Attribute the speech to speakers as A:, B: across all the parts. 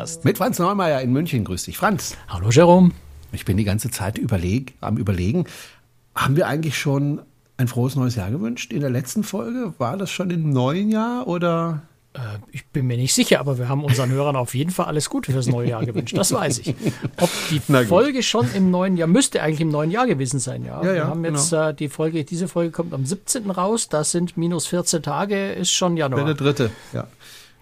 A: Kreuzfahrt-Podcast.
B: Mit Franz Neumeier in München. Grüß dich, Franz.
C: Hallo, Jerome.
B: Ich bin die ganze Zeit überleg, am Überlegen, haben wir eigentlich schon ein frohes neues Jahr gewünscht? In der letzten Folge war das schon im neuen Jahr oder?
C: Äh, ich bin mir nicht sicher, aber wir haben unseren Hörern auf jeden Fall alles Gute fürs neue Jahr gewünscht. Das weiß ich. Ob die Folge schon im neuen Jahr, müsste eigentlich im neuen Jahr gewesen sein, ja.
B: Ja, ja,
C: wir haben jetzt
B: genau.
C: äh, die Folge, diese Folge kommt am 17. raus, das sind minus 14 Tage, ist schon
B: Der
C: Januar.
B: dritte, ja.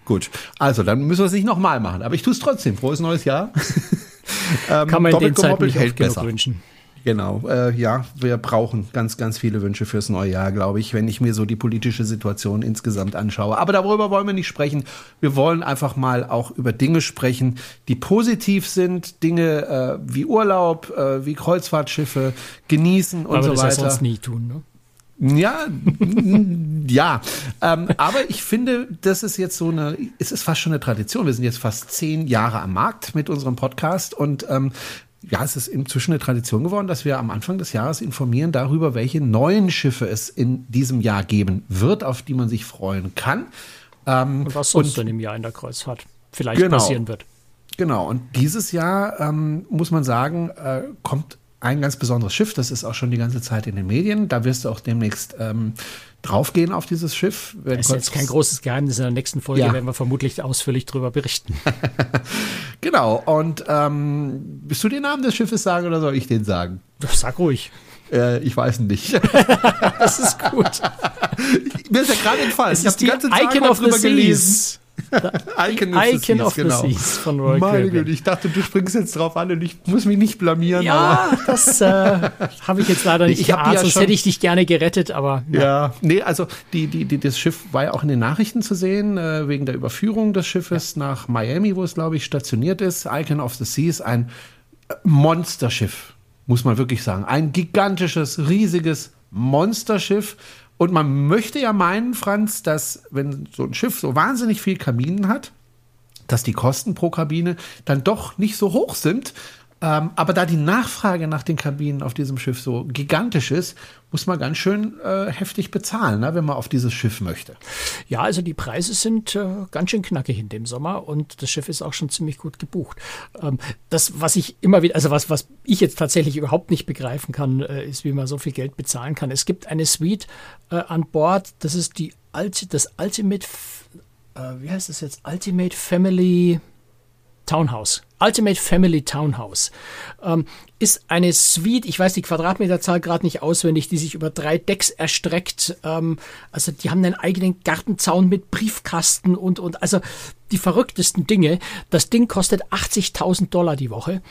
B: Gut, also dann müssen wir es nicht nochmal machen. Aber ich tue es trotzdem. Frohes neues Jahr. ähm,
C: Kann man
B: doppelt gemoppelt hält besser.
C: wünschen.
B: Genau, äh, ja, wir brauchen ganz, ganz viele Wünsche fürs neue Jahr, glaube ich, wenn ich mir so die politische Situation insgesamt anschaue. Aber darüber wollen wir nicht sprechen. Wir wollen einfach mal auch über Dinge sprechen, die positiv sind, Dinge äh, wie Urlaub, äh, wie Kreuzfahrtschiffe genießen und
C: wir
B: so
C: das
B: weiter.
C: sonst nie tun, ne?
B: Ja, ja. Ähm, aber ich finde, das ist jetzt so eine, es ist fast schon eine Tradition. Wir sind jetzt fast zehn Jahre am Markt mit unserem Podcast und ähm, ja, es ist inzwischen eine Tradition geworden, dass wir am Anfang des Jahres informieren darüber, welche neuen Schiffe es in diesem Jahr geben wird, auf die man sich freuen kann. Ähm,
C: Und was sonst
B: und-
C: denn im Jahr in der Kreuzfahrt vielleicht
B: Genau.
C: passieren wird.
B: Genau, und dieses Jahr ähm, muss man sagen, äh, kommt ein ganz besonderes Schiff. Das ist auch schon die ganze Zeit in den Medien. Da wirst du auch demnächst ähm, draufgehen auf dieses Schiff.
C: Das ist jetzt kein großes Geheimnis. In der nächsten Folge
B: Ja.
C: werden wir vermutlich ausführlich darüber berichten.
B: Genau, und ähm, willst du den Namen des Schiffes sagen oder soll ich den sagen?
C: Sag ruhig.
B: Äh, ich weiß nicht.
C: Das ist gut.
B: Mir ist ja gerade entfallen.
C: Es
B: ich habe die ganze Zeit
C: Icon of
B: drüber gelesen.
C: Seas.
B: Icon,
C: Icon of the Seas von Royal
B: Meine. Güte, ich dachte, du springst jetzt drauf an und ich muss mich nicht blamieren.
C: Ja, das äh, habe ich jetzt leider nicht
B: Ich
C: geahnt,
B: ja
C: sonst hätte ich dich gerne gerettet, aber
B: Ja, ja. nee, also die, die, die, das Schiff war ja auch in den Nachrichten zu sehen, äh, wegen der Überführung des Schiffes nach Miami, wo es, glaube ich, stationiert ist. Icon of the Seas, ein äh, Monsterschiff, muss man wirklich sagen. Ein gigantisches, riesiges Monsterschiff. Und man möchte ja meinen, Franz, dass wenn so ein Schiff so wahnsinnig viel Kabinen hat, dass die Kosten pro Kabine dann doch nicht so hoch sind. Ähm, aber da die Nachfrage nach den Kabinen auf diesem Schiff so gigantisch ist, muss man ganz schön äh, heftig bezahlen, ne, wenn man auf dieses Schiff möchte.
C: ja, also die Preise sind äh, ganz schön knackig in dem Sommer und das Schiff ist auch schon ziemlich gut gebucht. Ähm, das, was ich immer wieder, also was, was ich jetzt tatsächlich überhaupt nicht begreifen kann, äh, ist, wie man so viel Geld bezahlen kann. Es gibt eine Suite äh, an Bord, das ist die Ulti, das Ultimate, äh, wie heißt das jetzt? Ultimate Family Townhouse. Ultimate Family Townhouse. Ähm, ist eine Suite, ich weiß die Quadratmeterzahl gerade nicht auswendig, die sich über drei Decks erstreckt. Ähm, also die haben einen eigenen Gartenzaun mit Briefkasten und, und also die verrücktesten Dinge. Das Ding kostet 80.000 Dollar die Woche.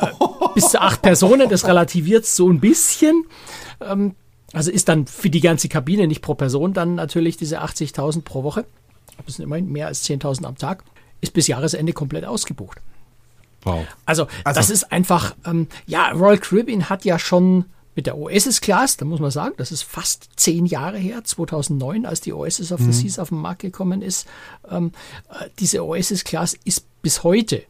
C: Äh, bis zu acht Personen, das relativiert so ein bisschen. Ähm, also ist dann für die ganze Kabine, nicht pro Person, dann natürlich diese 80.000 pro Woche. Das sind immerhin mehr als 10.000 am Tag. Ist bis Jahresende komplett ausgebucht.
B: Wow.
C: Also,
B: Also-
C: das ist einfach, ähm, ja, Royal Caribbean hat ja schon mit der Oasis Class, da muss man sagen, das ist fast zehn Jahre her, 2009, als die Oasis of the Seas auf den Markt gekommen ist. Ähm, äh, diese Oasis Class ist bis heute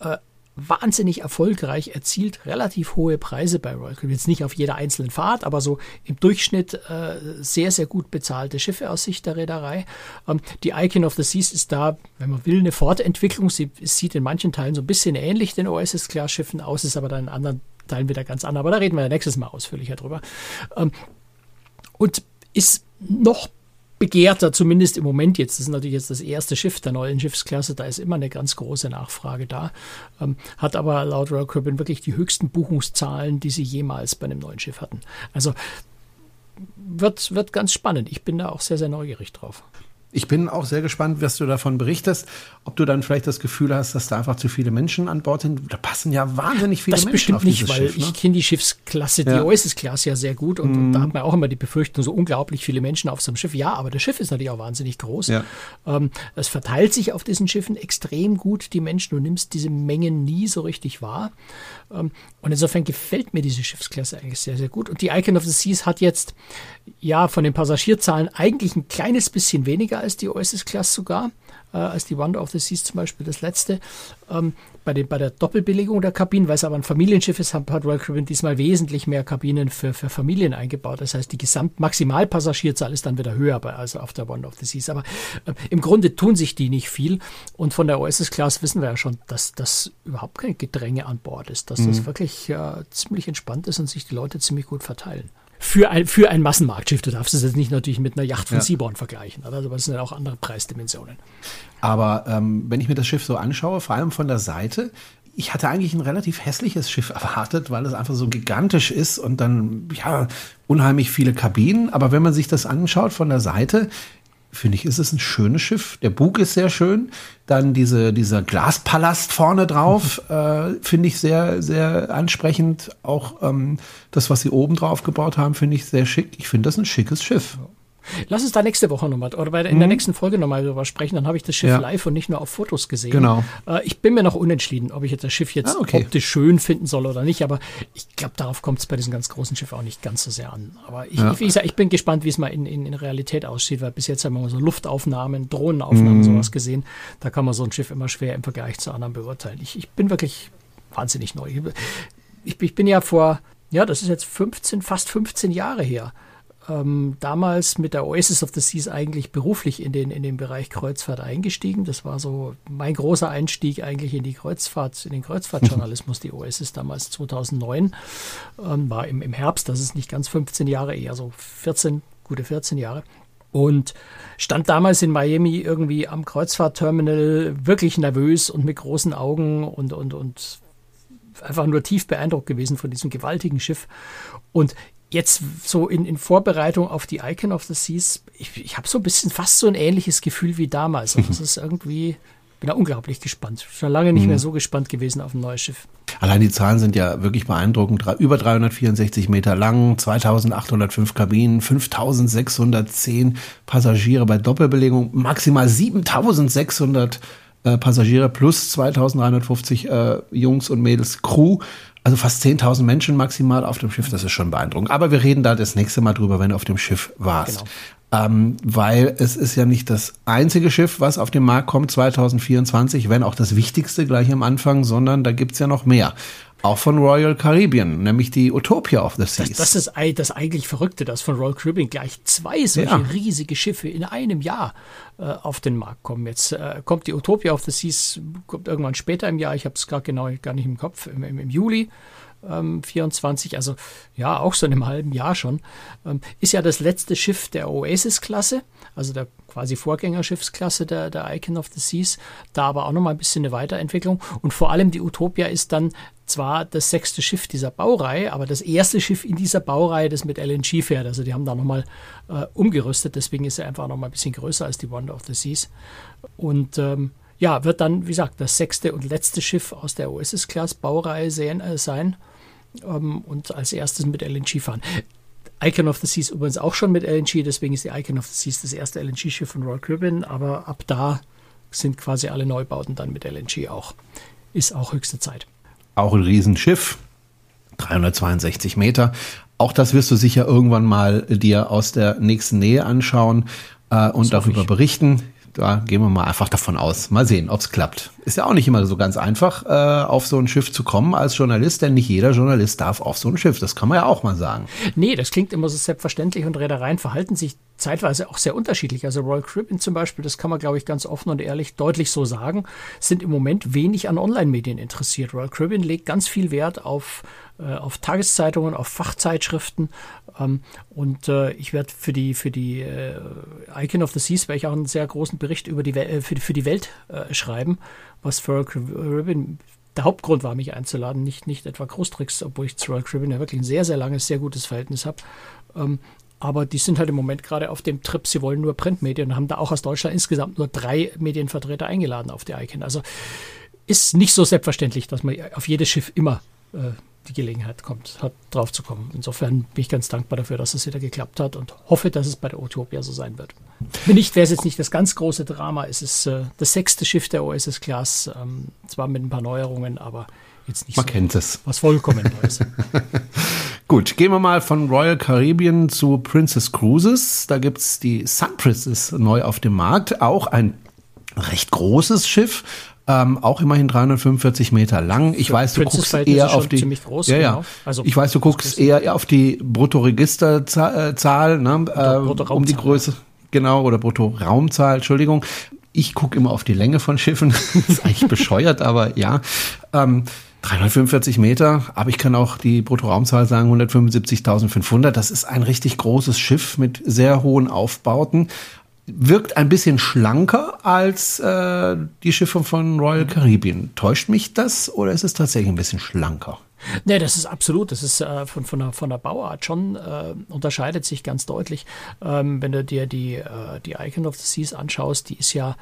C: äh, wahnsinnig erfolgreich, erzielt relativ hohe Preise bei Royal Caribbean. Jetzt nicht auf jeder einzelnen Fahrt, aber so im Durchschnitt äh, sehr, sehr gut bezahlte Schiffe aus Sicht der Reederei. Ähm, die Icon of the Seas ist da, wenn man will, eine Fortentwicklung. Sie sieht in manchen Teilen so ein bisschen ähnlich den Oasis-Class-Schiffen aus, ist aber dann in anderen Teilen wieder ganz anders. Aber da reden wir ja nächstes Mal ausführlicher drüber. Ähm, und ist noch begehrter, zumindest im Moment jetzt. Das ist natürlich jetzt das erste Schiff der neuen Schiffsklasse, da ist immer eine ganz große Nachfrage da. Ähm, hat aber laut Royal Caribbean wirklich die höchsten Buchungszahlen, die sie jemals bei einem neuen Schiff hatten. Also wird, wird ganz spannend. Ich bin da auch sehr, sehr neugierig drauf.
B: Ich bin auch sehr gespannt, was du davon berichtest. Ob du dann vielleicht das Gefühl hast, dass da einfach zu viele Menschen an Bord sind. Da passen ja wahnsinnig viele
C: das
B: Menschen
C: bestimmt
B: auf
C: nicht,
B: dieses
C: weil
B: Schiff. Ne?
C: ich kenne die Schiffsklasse, die
B: Ja. Mhm.
C: Oasis-Klasse ja sehr gut und, und da hat man auch immer die Befürchtung, so unglaublich viele Menschen auf so einem Schiff. Ja, aber das Schiff ist natürlich auch wahnsinnig groß.
B: Ja.
C: Ähm, es verteilt sich auf diesen Schiffen extrem gut, die Menschen. Du nimmst diese Mengen nie so richtig wahr. Ähm, und insofern gefällt mir diese Schiffsklasse eigentlich sehr, sehr gut. Und die Icon of the Seas hat jetzt ja von den Passagierzahlen eigentlich ein kleines bisschen weniger als die Oasis-Class sogar, äh, als die Wonder of the Seas zum Beispiel das letzte. Ähm, bei, den, bei der Doppelbelegung der Kabinen, weil es aber ein Familienschiff ist, hat Royal Caribbean diesmal wesentlich mehr Kabinen für, für Familien eingebaut. Das heißt, die Gesamtmaximalpassagierzahl ist dann wieder höher bei, also auf der Wonder of the Seas. Aber äh, im Grunde tun sich die nicht viel. Und von der Oasis-Class wissen wir ja schon, dass das überhaupt kein Gedränge an Bord ist, dass mhm. das wirklich äh, ziemlich entspannt ist und sich die Leute ziemlich gut verteilen für ein, für ein Massenmarktschiff. Du darfst es jetzt nicht natürlich mit einer Yacht von ja. Seaborn vergleichen. Also das sind ja auch andere Preisdimensionen.
B: Aber ähm, wenn ich mir das Schiff so anschaue, vor allem von der Seite, ich hatte eigentlich ein relativ hässliches Schiff erwartet, weil es einfach so gigantisch ist und dann, ja, unheimlich viele Kabinen. Aber wenn man sich das anschaut von der Seite, finde ich, ist es ein schönes Schiff. Der Bug ist sehr schön. Dann diese, dieser Glaspalast vorne drauf, äh, finde ich sehr, sehr ansprechend. Auch ähm, das, was sie oben drauf gebaut haben, finde ich sehr schick. Ich finde das ein schickes Schiff.
C: Lass uns da nächste Woche nochmal oder bei, in mhm. der nächsten Folge nochmal drüber sprechen. Dann habe ich das Schiff ja. live und nicht nur auf Fotos gesehen.
B: Genau.
C: Äh, ich bin mir noch unentschieden, ob ich jetzt das Schiff jetzt ah, okay. optisch schön finden soll oder nicht. Aber ich glaube, darauf kommt es bei diesem ganz großen Schiff auch nicht ganz so sehr an. Aber ich, ja. ich, ich, ich bin gespannt, wie es mal in, in, in, Realität aussieht, weil bis jetzt haben wir so Luftaufnahmen, Drohnenaufnahmen, mhm. sowas gesehen. Da kann man so ein Schiff immer schwer im Vergleich zu anderen beurteilen. Ich, ich bin wirklich wahnsinnig neu. Ich, ich bin ja vor, ja, das ist jetzt 15, fast 15 Jahre her ähm, damals mit der Oasis of the Seas eigentlich beruflich in den, in den Bereich Kreuzfahrt eingestiegen. Das war so mein großer Einstieg eigentlich in die Kreuzfahrt, in den Kreuzfahrtjournalismus, die Oasis damals 2009. Ähm, war im, im Herbst, das ist nicht ganz 15 Jahre, eher so 14, gute 14 Jahre. Und stand damals in Miami irgendwie am Kreuzfahrtterminal wirklich nervös und mit großen Augen und, und, und einfach nur tief beeindruckt gewesen von diesem gewaltigen Schiff. Und jetzt so in, in Vorbereitung auf die Icon of the Seas, ich, ich habe so ein bisschen fast so ein ähnliches Gefühl wie damals. Und das ist irgendwie, bin da unglaublich gespannt. Schon lange nicht mhm. mehr so gespannt gewesen auf ein neues Schiff.
B: Allein die Zahlen sind ja wirklich beeindruckend. Über 364 Meter lang, 2805 Kabinen, 5610 Passagiere bei Doppelbelegung, maximal 7600 äh, Passagiere plus 2350 äh, Jungs und Mädels Crew. Also fast 10.000 Menschen maximal auf dem Schiff, das ist schon beeindruckend. Aber wir reden da das nächste Mal drüber, wenn du auf dem Schiff warst. Genau. Ähm, weil es ist ja nicht das einzige Schiff, was auf den Markt kommt 2024, wenn auch das wichtigste gleich am Anfang, sondern da gibt's ja noch mehr. Auch von Royal Caribbean, nämlich die Utopia of the Seas.
C: Das, das ist das eigentlich Verrückte, dass von Royal Caribbean gleich zwei solche ja. riesige Schiffe in einem Jahr äh, auf den Markt kommen. Jetzt äh, kommt die Utopia of the Seas, kommt irgendwann später im Jahr, ich habe es gerade genau gar nicht im Kopf, im, im, im Juli ähm, 24, also ja, auch so in einem halben Jahr schon, ähm, ist ja das letzte Schiff der Oasis-Klasse, also der quasi Vorgängerschiffsklasse der, der Icon of the Seas, da aber auch nochmal ein bisschen eine Weiterentwicklung und vor allem die Utopia ist dann zwar das sechste Schiff dieser Baureihe, aber das erste Schiff in dieser Baureihe, das mit LNG fährt, also die haben da nochmal äh, umgerüstet, deswegen ist er einfach nochmal ein bisschen größer als die Wonder of the Seas und ähm, ja, wird dann, wie gesagt, das sechste und letzte Schiff aus der Oasis-Class Baureihe sehen, äh, sein ähm, und als erstes mit LNG fahren. Icon of the Seas übrigens auch schon mit LNG, deswegen ist die Icon of the Seas das erste LNG-Schiff von Royal Caribbean, aber ab da sind quasi alle Neubauten dann mit LNG auch. Ist auch höchste Zeit.
B: Auch ein Riesenschiff, 362 Meter. Auch das wirst du sicher irgendwann mal dir aus der nächsten Nähe anschauen äh, und darüber berichten da gehen wir mal einfach davon aus. Mal sehen, ob es klappt. Ist ja auch nicht immer so ganz einfach, äh, auf so ein Schiff zu kommen als Journalist, denn nicht jeder Journalist darf auf so ein Schiff. Das kann man ja auch mal sagen.
C: Nee, das klingt immer so selbstverständlich und Reedereien verhalten sich zeitweise auch sehr unterschiedlich. Also Royal Caribbean zum Beispiel, das kann man, glaube ich, ganz offen und ehrlich deutlich so sagen, sind im Moment wenig an Online-Medien interessiert. Royal Caribbean legt ganz viel Wert auf, äh, auf Tageszeitungen, auf Fachzeitschriften. Ähm, und äh, ich werde für die, für die äh, Icon of the Seas werde ich auch einen sehr großen Bericht über die, äh, für, für die Welt äh, schreiben, was für Royal Caribbean der Hauptgrund war, mich einzuladen, nicht, nicht etwa Großtricks, obwohl ich zu Royal Caribbean ja wirklich ein sehr, sehr langes, sehr gutes Verhältnis habe. Ähm, aber die sind halt im Moment gerade auf dem Trip, sie wollen nur Printmedien und haben da auch aus Deutschland insgesamt nur drei Medienvertreter eingeladen auf die ICANN. Also ist nicht so selbstverständlich, dass man auf jedes Schiff immer äh, die Gelegenheit kommt, hat, drauf zu kommen. Insofern bin ich ganz dankbar dafür, dass es wieder geklappt hat und hoffe, dass es bei der Utopia so sein wird. Wenn nicht, wäre es jetzt nicht das ganz große Drama. Es ist äh, das sechste Schiff der OSS Class, ähm, zwar mit ein paar Neuerungen, aber jetzt nicht
B: Man so kennt es.
C: was vollkommen Neues.
B: Gut, gehen wir mal von Royal Caribbean zu Princess Cruises. Da gibt's die Sun Princess neu auf dem Markt. Auch ein recht großes Schiff. Ähm, auch immerhin 345 Meter lang. Ich Für weiß, du guckst eher auf die.
C: Groß,
B: ja, ja. Genau. Also, ich weiß, du guckst eher auf die Bruttoregisterzahl, ne, äh, um die Größe. Genau, oder Bruttoraumzahl, Entschuldigung. Ich gucke immer auf die Länge von Schiffen. das ist eigentlich bescheuert, aber ja. Ähm, 345 Meter, aber ich kann auch die Bruttoraumzahl sagen, 175.500. Das ist ein richtig großes Schiff mit sehr hohen Aufbauten wirkt ein bisschen schlanker als äh, die Schiffe von Royal Caribbean. Täuscht mich das oder ist es tatsächlich ein bisschen schlanker?
C: Nee, das ist absolut. Das ist äh, von, von, der, von der Bauart schon, äh, unterscheidet sich ganz deutlich. Ähm, wenn du dir die, äh, die Icon of the Seas anschaust, die ist ja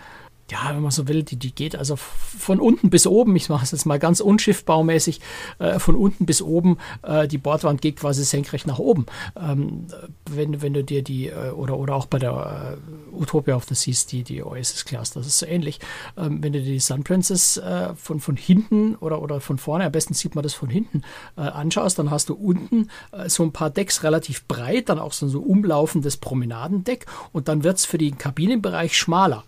C: ja, wenn man so will, die, die geht also von unten bis oben, ich mache es jetzt mal ganz unschiffbaumäßig, äh, von unten bis oben, äh, die Bordwand geht quasi senkrecht nach oben. Ähm, wenn, wenn du dir die, äh, oder, oder auch bei der äh, Utopia of the Seas, die, die Oasis Class, das ist so ähnlich. Ähm, wenn du dir die Sun Princess äh, von, von hinten oder, oder von vorne, am besten sieht man das von hinten, äh, anschaust, dann hast du unten so ein paar Decks relativ breit, dann auch so ein so umlaufendes Promenadendeck und dann wird es für den Kabinenbereich schmaler.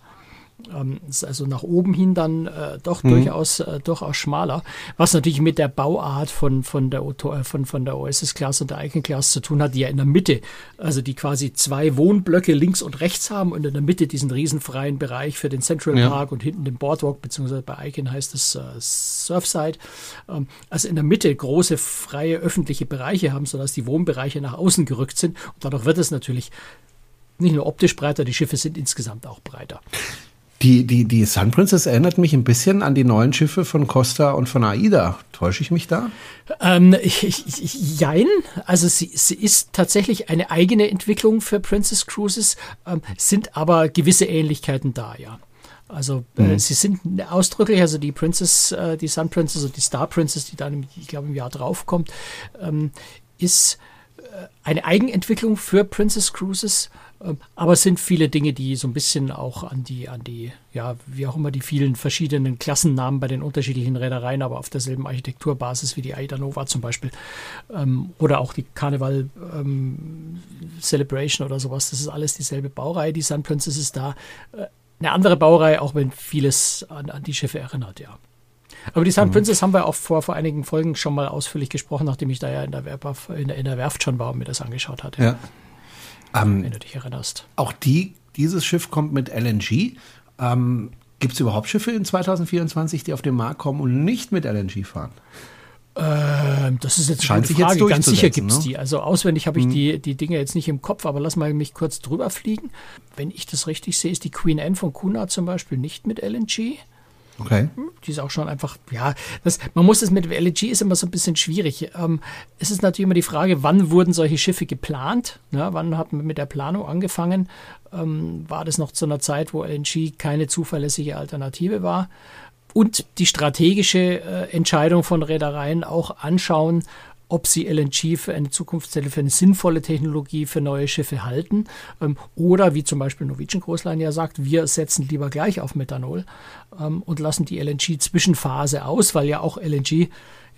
C: Ähm, ist also nach oben hin dann äh, doch mhm. durchaus, äh, durchaus schmaler, was natürlich mit der Bauart von, von, der, äh, von, von der OSS-Class und der Icon-Class zu tun hat, die ja in der Mitte, also die quasi zwei Wohnblöcke links und rechts haben und in der Mitte diesen riesenfreien Bereich für den Central ja. Park und hinten den Boardwalk, beziehungsweise bei Icon heißt es äh, Surfside. Ähm, also in der Mitte große freie öffentliche Bereiche haben, sodass die Wohnbereiche nach außen gerückt sind und dadurch wird es natürlich nicht nur optisch breiter, die Schiffe sind insgesamt auch breiter.
B: Die, die, die Sun Princess erinnert mich ein bisschen an die neuen Schiffe von Costa und von AIDA. Täusche ich mich da?
C: Ähm, ich, ich, jein. Also sie, sie ist tatsächlich eine eigene Entwicklung für Princess Cruises, ähm, sind aber gewisse Ähnlichkeiten da, ja. Also äh, mhm. sie sind ausdrücklich, also die Princess, äh, die Sun Princess und die Star Princess, die dann, ich glaube, im Jahr drauf kommt, ähm, ist äh, eine Eigenentwicklung für Princess Cruises aber es sind viele Dinge, die so ein bisschen auch an die, an die, ja, wie auch immer die vielen verschiedenen Klassennamen bei den unterschiedlichen Reedereien, aber auf derselben Architekturbasis wie die Aida Nova zum Beispiel. Ähm, oder auch die Carnival ähm, Celebration oder sowas. Das ist alles dieselbe Baureihe. Die Sun Princess ist da äh, eine andere Baureihe, auch wenn vieles an, an die Schiffe erinnert, ja. Aber die Sun mhm. Princess haben wir auch vor, vor einigen Folgen schon mal ausführlich gesprochen, nachdem ich da ja in der, Werf, in der, in der Werft schon war und mir das angeschaut hatte.
B: Ja.
C: Ähm, wenn du dich erinnerst.
B: Auch die, dieses Schiff kommt mit LNG. Ähm, Gibt es überhaupt Schiffe in 2024, die auf den Markt kommen und nicht mit LNG fahren?
C: Ähm, das ist jetzt
B: Scheint eine Frage. Jetzt
C: Ganz sicher gibt es ne? die. Also auswendig habe ich hm. die, die Dinge jetzt nicht im Kopf, aber lass mal mich kurz drüber fliegen. Wenn ich das richtig sehe, ist die Queen Anne von Kuna zum Beispiel nicht mit LNG.
B: Okay.
C: Die ist auch schon einfach, ja, das, man muss es mit LNG ist immer so ein bisschen schwierig. Ähm, es ist natürlich immer die Frage, wann wurden solche Schiffe geplant? Ja, wann hat man mit der Planung angefangen? Ähm, war das noch zu einer Zeit, wo LNG keine zuverlässige Alternative war? Und die strategische äh, Entscheidung von Reedereien auch anschauen, ob sie LNG für eine Zukunftszelle, für eine sinnvolle Technologie für neue Schiffe halten. Ähm, oder wie zum Beispiel Norwegian Großline ja sagt, wir setzen lieber gleich auf Methanol ähm, und lassen die LNG-Zwischenphase aus, weil ja auch LNG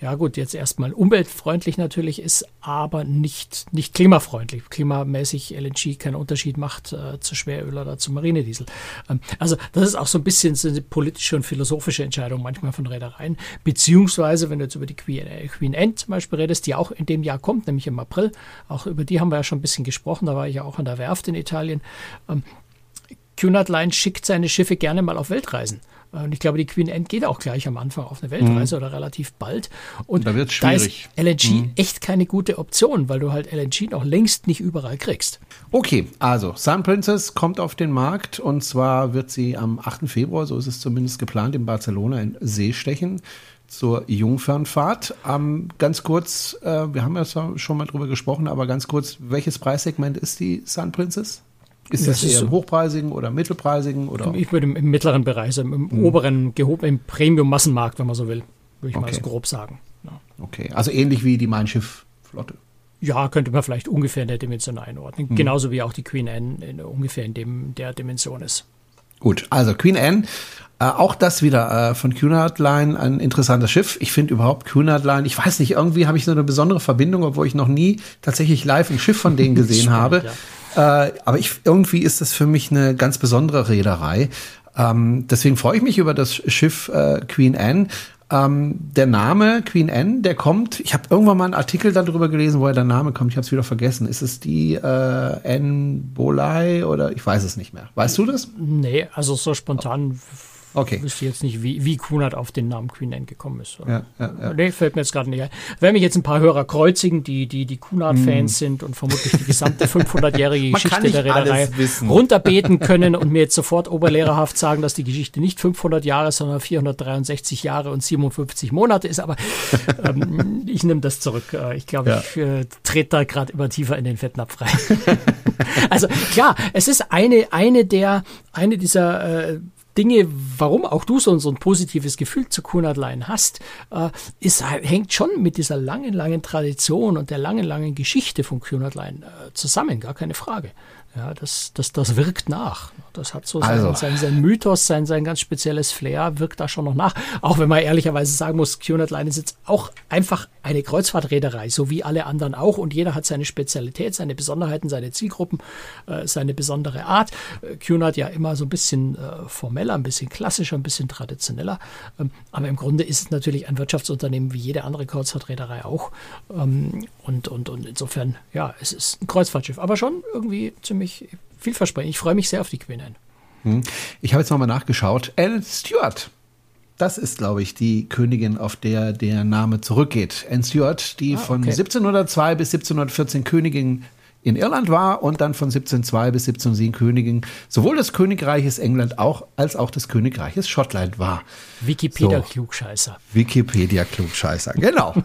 C: ja gut, jetzt erstmal umweltfreundlich natürlich ist, aber nicht, nicht klimafreundlich. Klimamäßig LNG keinen Unterschied macht äh, zu Schweröl oder zu Marinediesel. Ähm, also das ist auch so ein bisschen so eine politische und philosophische Entscheidung manchmal von Reedereien. Beziehungsweise, wenn du jetzt über die Queen, äh, Queen End zum Beispiel redest, die auch in dem Jahr kommt, nämlich im April, auch über die haben wir ja schon ein bisschen gesprochen, da war ich ja auch an der Werft in Italien. Ähm, Cunard Line schickt seine Schiffe gerne mal auf Weltreisen. Und ich glaube, die Queen End geht auch gleich am Anfang auf eine Weltreise mhm. oder relativ bald. Und
B: da, wird's schwierig.
C: da ist LNG mhm. echt keine gute Option, weil du halt LNG noch längst nicht überall kriegst.
B: Okay, also Sun Princess kommt auf den Markt und zwar wird sie am 8. Februar, so ist es zumindest geplant, in Barcelona in See stechen zur Jungfernfahrt. Ähm, ganz kurz, äh, wir haben ja schon mal drüber gesprochen, aber ganz kurz, welches Preissegment ist die Sun Princess? Ist das, das eher im hochpreisigen oder mittelpreisigen? Oder?
C: Ich würde im, im mittleren Bereich, also im hm. oberen, gehobenen Premium-Massenmarkt, wenn man so will, würde ich okay. mal so grob sagen.
B: Ja. Okay, also ähnlich wie die Mein Schiff-Flotte.
C: Ja, könnte man vielleicht ungefähr in der Dimension einordnen. Mhm. Genauso wie auch die Queen Anne in, ungefähr in dem, der Dimension ist.
B: Gut, also Queen Anne Äh, auch das wieder äh, von Cunard Line ein interessantes Schiff. Ich finde überhaupt Cunard Line, ich weiß nicht, irgendwie habe ich so eine besondere Verbindung, obwohl ich noch nie tatsächlich live ein Schiff von denen gesehen Spannend, habe. Ja. Äh, aber ich, irgendwie ist das für mich eine ganz besondere Reederei. Ähm, deswegen freue ich mich über das Schiff äh, Queen Anne. Ähm, der Name Queen Anne, der kommt, ich habe irgendwann mal einen Artikel darüber gelesen, woher der Name kommt, ich habe es wieder vergessen. Ist es die äh, Anne Bolai oder ich weiß es nicht mehr. Weißt du das?
C: Nee, also so spontan Okay. Ich wüsste jetzt nicht, wie, wie Kunert auf den Namen Queen Anne gekommen ist. Ja, ja, ja. Nee, fällt mir jetzt gerade nicht ein. Wenn mich jetzt ein paar Hörer kreuzigen, die die, die Kunert-Fans mm. sind und vermutlich die gesamte 500-jährige Geschichte der Reederei runterbeten können und mir jetzt sofort oberlehrerhaft sagen, dass die Geschichte nicht 500 Jahre, sondern 463 Jahre und 57 Monate ist. Aber ähm, ich nehme das zurück. Äh, ich glaube, ja. ich äh, trete da gerade immer tiefer in den Fettnapf rein. also klar, es ist eine, eine der, eine dieser äh, Dinge, warum auch du so, ein positives Gefühl zu Line hast, äh, ist, hängt schon mit dieser langen, langen Tradition und der langen, langen Geschichte von Line äh, zusammen, gar keine Frage. Ja, das, das, das wirkt nach. Das hat so also. sein, sein Mythos, sein, sein ganz spezielles Flair, wirkt da schon noch nach. Auch wenn man ehrlicherweise sagen muss, Cunard Line ist jetzt auch einfach eine Kreuzfahrtreederei, so wie alle anderen auch. Und jeder hat seine Spezialität, seine Besonderheiten, seine Zielgruppen, äh, seine besondere Art. Äh, Cunard ja immer so ein bisschen äh, formeller, ein bisschen klassischer, ein bisschen traditioneller. Ähm, aber im Grunde ist es natürlich ein Wirtschaftsunternehmen wie jede andere Kreuzfahrtreederei auch. Ähm, und, und, und insofern, ja, es ist ein Kreuzfahrtschiff, aber schon irgendwie ziemlich vielversprechend. Ich freue mich sehr auf die Queen Anne.
B: Hm. Ich habe jetzt nochmal nachgeschaut. Anne Stewart. Das ist, glaube ich, die Königin, auf der der Name zurückgeht. Anne Stewart, die ah, okay. von 1702 bis 1714 Königin in Irland war und dann von 1702 bis 1707 Königin sowohl des Königreiches England auch, als auch des Königreiches Schottland war.
C: Wikipedia-Klugscheißer.
B: So, Wikipedia-Klugscheißer, genau.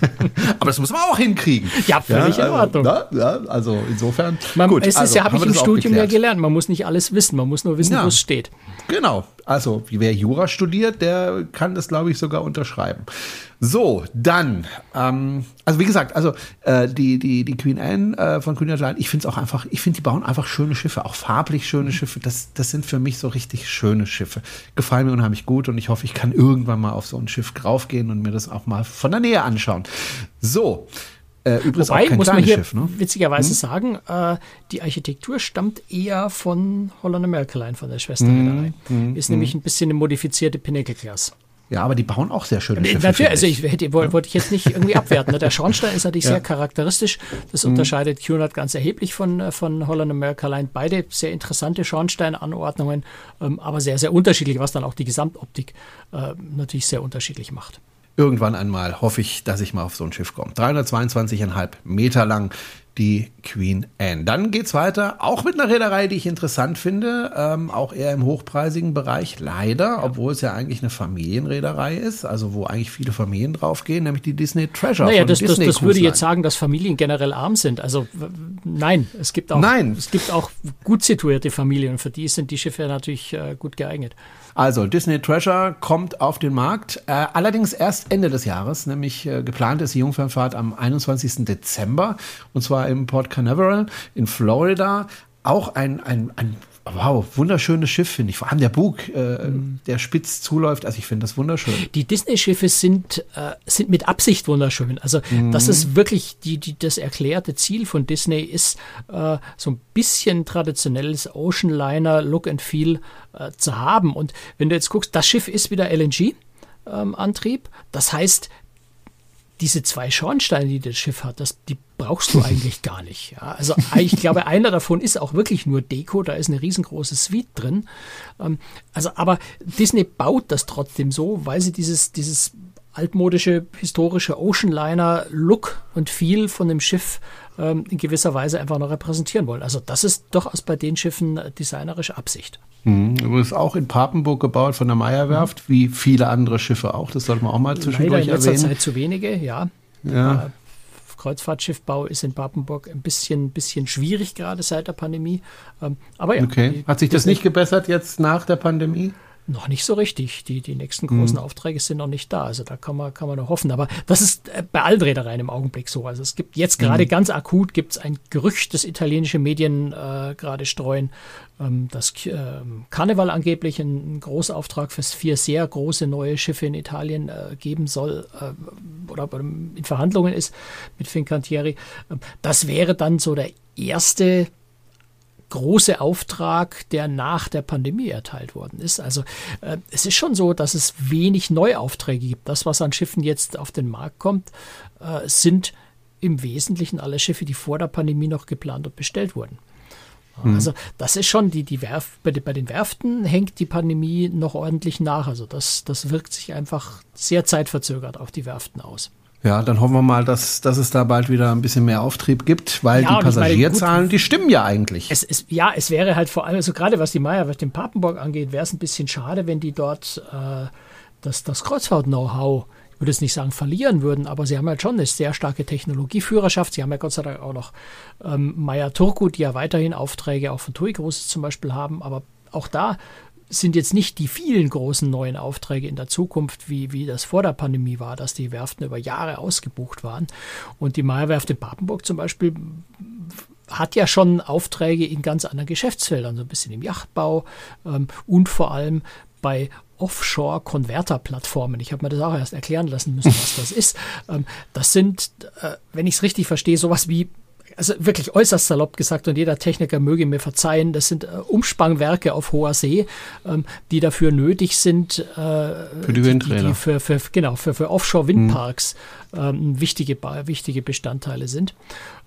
B: Aber das muss man auch hinkriegen.
C: Ja, völlig ja, in Ordnung.
B: Also, ja, also insofern.
C: Man, gut, es ist also, ja, habe ich im Studium ja gelernt, man muss nicht alles wissen, man muss nur wissen, ja, wo es steht.
B: Genau, also wer Jura studiert, der kann das, glaube ich, sogar unterschreiben. So, dann, ähm, also wie gesagt, also äh, die, die, die Queen Anne äh, von Queen Anne, ich finde es auch einfach, ich finde, die bauen einfach schöne Schiffe, auch farblich schöne mhm. Schiffe. Das, das sind für mich so richtig schöne Schiffe. Gefallen mir unheimlich gut und ich hoffe, ich kann irgendwann mal auf so ein Schiff draufgehen und mir das auch mal von der Nähe anschauen. So,
C: äh, übrigens Wobei, auch kein muss man hier Schiff, ne? witzigerweise hm? sagen, äh, die Architektur stammt eher von Holland America Line, von der Schwesterreederei. Hm, hm, ist nämlich hm. ein bisschen eine modifizierte Pinnacle Class.
B: Ja, aber die bauen auch sehr schöne Schiffe.
C: Natürlich, also ich hätte, wollte ich jetzt nicht irgendwie abwerten. Ne? Der Schornstein ist natürlich ja. sehr charakteristisch. Das mhm. unterscheidet Cunard ganz erheblich von, äh, von Holland America Line. Beide sehr interessante Schornsteinanordnungen, ähm, aber sehr, sehr unterschiedlich, was dann auch die Gesamtoptik äh, natürlich sehr unterschiedlich macht.
B: Irgendwann einmal hoffe ich, dass ich mal auf so ein Schiff komme. 322,5 Meter lang, die Queen Anne. Dann geht's weiter, auch mit einer Reederei, die ich interessant finde, ähm, auch eher im hochpreisigen Bereich, leider, obwohl es ja eigentlich eine Familienreederei ist, also wo eigentlich viele Familien draufgehen, nämlich die Disney Treasure.
C: Naja, das, Disney das, das würde jetzt sagen, dass Familien generell arm sind. Also nein, es gibt auch, nein. Es gibt auch gut situierte Familien und für die sind die Schiffe natürlich äh, gut geeignet.
B: Also Disney Treasure kommt auf den Markt, äh, allerdings erst Ende des Jahres, nämlich äh, geplant ist die Jungfernfahrt am 21. Dezember und zwar im Port Canaveral in Florida. Auch ein, ein, ein wow, wunderschönes Schiff, finde ich. Vor allem der Bug, äh, mhm. der spitz zuläuft. Also ich finde das wunderschön.
C: Die Disney-Schiffe sind, äh, sind mit Absicht wunderschön. Also mhm. das ist wirklich die, die, das erklärte Ziel von Disney ist, äh, so ein bisschen traditionelles Oceanliner Look and Feel äh, zu haben. Und wenn du jetzt guckst, das Schiff ist wieder LNG. Ähm, Antrieb. Das heißt, diese zwei Schornsteine, die das Schiff hat, das, die brauchst du eigentlich gar nicht. Ja. Also ich glaube, einer davon ist auch wirklich nur Deko, da ist eine riesengroße Suite drin. Ähm, also, aber Disney baut das trotzdem so, weil sie dieses, dieses altmodische, historische Oceanliner-Look und Feel von dem Schiff ähm, in gewisser Weise einfach noch repräsentieren wollen. Also das ist durchaus bei den Schiffen designerische Absicht.
B: Mhm. Übrigens auch in Papenburg gebaut von der Meyerwerft, mhm. wie viele andere Schiffe auch. Das sollte man auch mal zwischendurch Leider in erwähnen. Zeit
C: zu wenige, ja. ja. Äh, Kreuzfahrtschiffbau ist in Papenburg ein bisschen, bisschen schwierig, gerade seit der Pandemie. Ähm, aber ja.
B: Okay. Hat sich das nicht gebessert jetzt nach der Pandemie?
C: Noch nicht so richtig. Die, die nächsten großen mhm. Aufträge sind noch nicht da. Also da kann man, kann man noch hoffen. Aber das ist äh, bei allen Reedereien im Augenblick so. Also es gibt jetzt gerade mhm. ganz akut gibt es ein Gerücht, das italienische Medien äh, gerade streuen, ähm, dass äh, Karneval angeblich einen Großauftrag für vier sehr große neue Schiffe in Italien äh, geben soll äh, oder in Verhandlungen ist mit Fincantieri. Ähm, das wäre dann so der erste große Auftrag, der nach der Pandemie erteilt worden ist. Also äh, es ist schon so, dass es wenig Neuaufträge gibt. Das, was an Schiffen jetzt auf den Markt kommt, äh, sind im Wesentlichen alle Schiffe, die vor der Pandemie noch geplant und bestellt wurden. Mhm. Also das ist schon, die, die Werf, bei, bei, den Werften hängt die Pandemie noch ordentlich nach. Also das, das wirkt sich einfach sehr zeitverzögert auf die Werften aus.
B: Ja, dann hoffen wir mal, dass, dass es da bald wieder ein bisschen mehr Auftrieb gibt, weil ja, die Passagierzahlen, die stimmen ja eigentlich.
C: Es, es, ja, es wäre halt vor allem, also gerade was die Meier, was den Papenburg angeht, wäre es ein bisschen schade, wenn die dort äh, das, das Kreuzfahrt-Know-how, ich würde jetzt nicht sagen verlieren würden, aber sie haben halt schon eine sehr starke Technologieführerschaft. Sie haben ja Gott sei Dank auch noch ähm, Meier Turku, die ja weiterhin Aufträge auch von TUI Großes zum Beispiel haben, aber auch da sind jetzt nicht die vielen großen neuen Aufträge in der Zukunft, wie, wie das vor der Pandemie war, dass die Werften über Jahre ausgebucht waren. Und die Meierwerft in Papenburg zum Beispiel hat ja schon Aufträge in ganz anderen Geschäftsfeldern, so ein bisschen im Yachtbau ähm, und vor allem bei Offshore-Konverter-Plattformen. Ich habe mir das auch erst erklären lassen müssen, was das ist. Ähm, das sind, äh, wenn ich es richtig verstehe, sowas wie also wirklich äußerst salopp gesagt und jeder Techniker möge mir verzeihen, das sind äh, Umspannwerke auf hoher See, ähm, die dafür nötig sind, äh,
B: für die Windräder. Die, die
C: für, für, genau, für, für Offshore-Windparks mhm. ähm, wichtige, wichtige Bestandteile sind.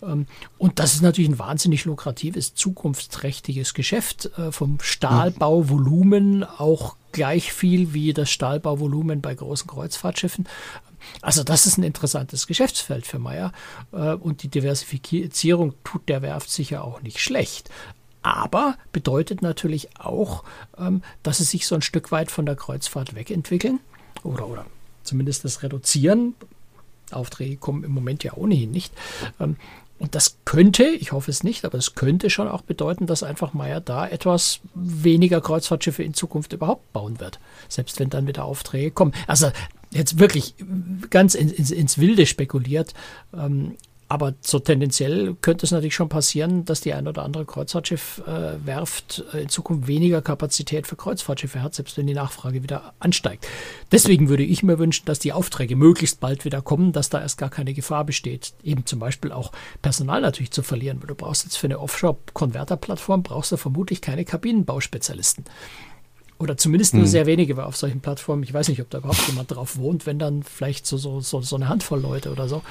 C: Ähm, und das ist natürlich ein wahnsinnig lukratives, zukunftsträchtiges Geschäft. Äh, vom Stahlbauvolumen auch gleich viel wie das Stahlbauvolumen bei großen Kreuzfahrtschiffen. Also das ist ein interessantes Geschäftsfeld für Meyer äh, und die Diversifizierung tut der Werft sicher auch nicht schlecht. Aber bedeutet natürlich auch, ähm, dass sie sich so ein Stück weit von der Kreuzfahrt wegentwickeln oder, oder zumindest das Reduzieren. Aufträge kommen im Moment ja ohnehin nicht. Ähm, und das könnte, ich hoffe es nicht, aber es könnte schon auch bedeuten, dass einfach Meyer da etwas weniger Kreuzfahrtschiffe in Zukunft überhaupt bauen wird. Selbst wenn dann wieder Aufträge kommen. Also jetzt wirklich ganz ins, ins, ins Wilde spekuliert. Ähm, aber so tendenziell könnte es natürlich schon passieren, dass die ein oder andere Kreuzfahrtschiff-Werft äh, in Zukunft weniger Kapazität für Kreuzfahrtschiffe hat, selbst wenn die Nachfrage wieder ansteigt. Deswegen würde ich mir wünschen, dass die Aufträge möglichst bald wieder kommen, dass da erst gar keine Gefahr besteht, eben zum Beispiel auch Personal natürlich zu verlieren, weil du brauchst jetzt für eine Offshore-Konverter-Plattform brauchst du vermutlich keine Kabinenbauspezialisten. Oder zumindest nur hm. sehr wenige, auf solchen Plattformen, ich weiß nicht, ob da überhaupt jemand drauf wohnt, wenn dann vielleicht so, so, so, so eine Handvoll Leute oder so.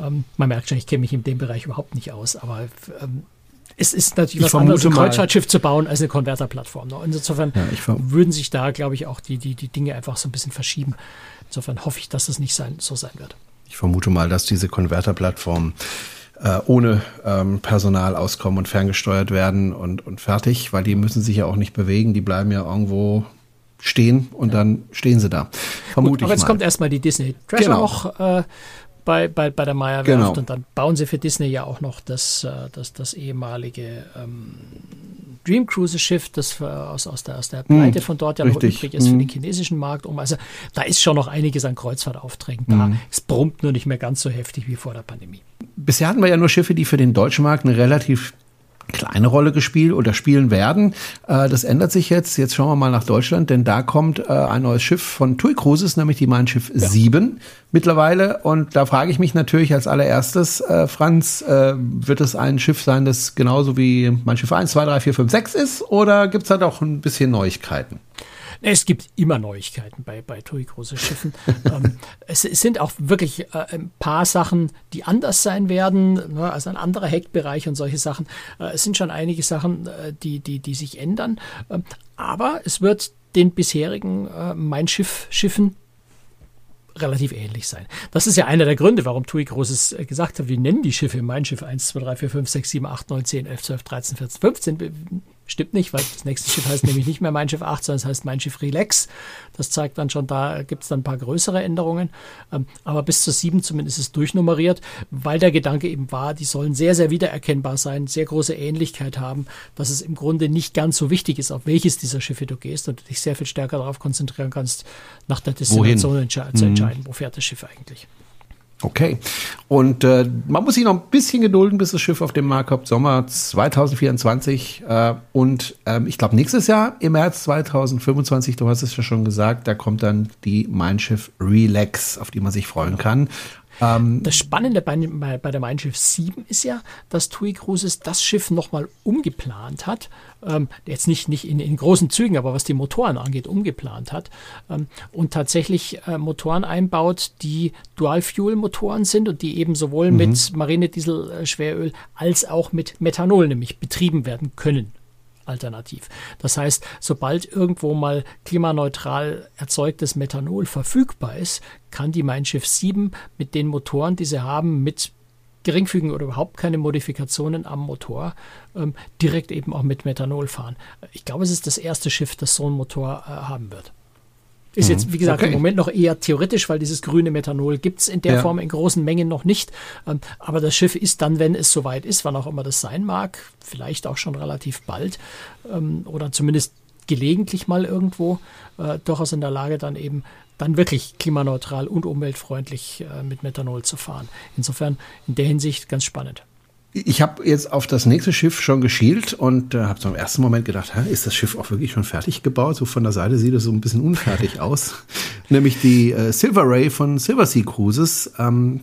C: Ähm, man merkt schon, ich kenne mich in dem Bereich überhaupt nicht aus, aber ähm, es ist natürlich ich was anderes, ein Kreuzfahrtschiff zu bauen als eine Konverterplattform. Ne? Insofern ja, würden sich da, glaube ich, auch die, die, die Dinge einfach so ein bisschen verschieben. Insofern hoffe ich, dass das nicht sein, so sein wird.
B: Ich vermute mal, dass diese Konverterplattformen äh, ohne ähm, Personal auskommen und ferngesteuert werden und, und fertig, weil die müssen sich ja auch nicht bewegen, die bleiben ja irgendwo stehen und dann stehen sie da.
C: Vermute Gut, aber jetzt mal. kommt erstmal die Disney Treasure genau. noch. Äh, bei, bei, bei der Meyer Werft genau. und dann bauen sie für Disney ja auch noch das, äh, das, das ehemalige ähm, Dream Cruise Schiff, das aus, aus der, aus der hm, Pleite von dort ja noch übrig ist für hm. den chinesischen Markt um. Also da ist schon noch einiges an Kreuzfahrtaufträgen da. Mm. Es brummt nur nicht mehr ganz so heftig wie vor der Pandemie.
B: Bisher hatten wir ja nur Schiffe, die für den deutschen Markt eine relativ kleine Rolle gespielt oder spielen werden. Äh, das ändert sich jetzt. Jetzt schauen wir mal nach Deutschland, denn da kommt äh, ein neues Schiff von TUI Cruises, nämlich die Mein Schiff ja. 7 mittlerweile. Und da frage ich mich natürlich als allererstes, äh, Franz, wird es ein Schiff sein, das genauso wie Mein Schiff 1, 2, 3, 4, 5, 6 ist? Oder gibt es da doch ein bisschen Neuigkeiten?
C: Es gibt immer Neuigkeiten bei, bei TUI große Schiffen. ähm, es, es, sind auch wirklich äh, ein paar Sachen, die anders sein werden, ne? also ein anderer Heckbereich und solche Sachen. Äh, es sind schon einige Sachen, äh, die, die, die sich ändern. Ähm, aber es wird den bisherigen äh, Mein Schiff Schiffen relativ ähnlich sein. Das ist ja einer der Gründe, warum TUI Großes äh, gesagt hat, wir nennen die Schiffe Mein Schiff 1, 2, 3, 4, 5, 6, 7, 8, 9, 10, 11, 12, 13, 14, 15 Stimmt nicht, weil das nächste Schiff heißt nämlich nicht mehr Mein Schiff 8, sondern es heißt Mein Schiff Relax. Das zeigt dann schon, da gibt es dann ein paar größere Änderungen. Ähm, aber bis zur 7 zumindest ist es durchnummeriert, weil der Gedanke eben war, die sollen sehr, sehr wiedererkennbar sein, sehr große Ähnlichkeit haben, dass es im Grunde nicht ganz so wichtig ist, auf welches dieser Schiffe du gehst und du dich sehr viel stärker darauf konzentrieren kannst, nach der Destination zu mhm. entscheiden, wo fährt das Schiff eigentlich.
B: Okay. Und äh, man muss sich noch ein bisschen gedulden, bis das Schiff auf dem Markt kommt. Sommer 2024. Äh, und ähm, ich glaube, nächstes Jahr im März 2025, du hast es ja schon gesagt, da kommt dann die Mein Schiff Relax, auf die man sich freuen kann.
C: Ähm, das Spannende bei, bei, bei der Mein Schiff 7 ist ja, dass TUI Cruises das Schiff nochmal umgeplant hat. Ähm, jetzt nicht, nicht in, in, großen Zügen, aber was die Motoren angeht, umgeplant hat. Ähm, und tatsächlich äh, Motoren einbaut, die Dual-Fuel-Motoren sind und die eben sowohl mhm. mit Marinediesel-Schweröl als auch mit Methanol nämlich betrieben werden können alternativ. Das heißt, sobald irgendwo mal klimaneutral erzeugtes Methanol verfügbar ist, kann die Mein Schiff 7 mit den Motoren, die sie haben, mit geringfügigen oder überhaupt keine Modifikationen am Motor, ähm, direkt eben auch mit Methanol fahren. Ich glaube, es ist das erste Schiff, das so einen Motor äh, haben wird. Ist jetzt, mhm. wie gesagt, okay. im Moment noch eher theoretisch, weil dieses grüne Methanol gibt es in der ja. Form in großen Mengen noch nicht. Ähm, aber das Schiff ist dann, wenn es soweit ist, wann auch immer das sein mag, vielleicht auch schon relativ bald ähm, oder zumindest gelegentlich mal irgendwo, äh, durchaus in der Lage, dann eben dann wirklich klimaneutral und umweltfreundlich äh, mit Methanol zu fahren. Insofern in der Hinsicht ganz spannend
B: ich habe jetzt auf das nächste Schiff schon geschielt und äh, habe so im ersten Moment gedacht, hä, ist das Schiff auch wirklich schon fertig gebaut? So von der Seite sieht es so ein bisschen unfertig aus. Nämlich die äh, Silver Ray von Silversea Cruises. Ähm,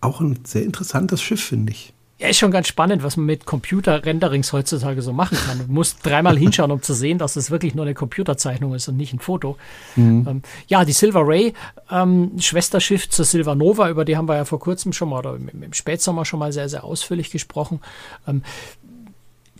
B: auch ein sehr interessantes Schiff, finde ich.
C: Ja, ist schon ganz spannend, was man mit Computer-Renderings heutzutage so machen kann. Du musst dreimal hinschauen, um zu sehen, dass es wirklich nur eine Computerzeichnung ist und nicht ein Foto. Mhm. Ähm, ja, die Silver Ray, ähm, Schwesterschiff zur Silver Nova, über die haben wir ja vor kurzem schon mal oder im, im Spätsommer schon mal sehr, sehr ausführlich gesprochen. Ähm,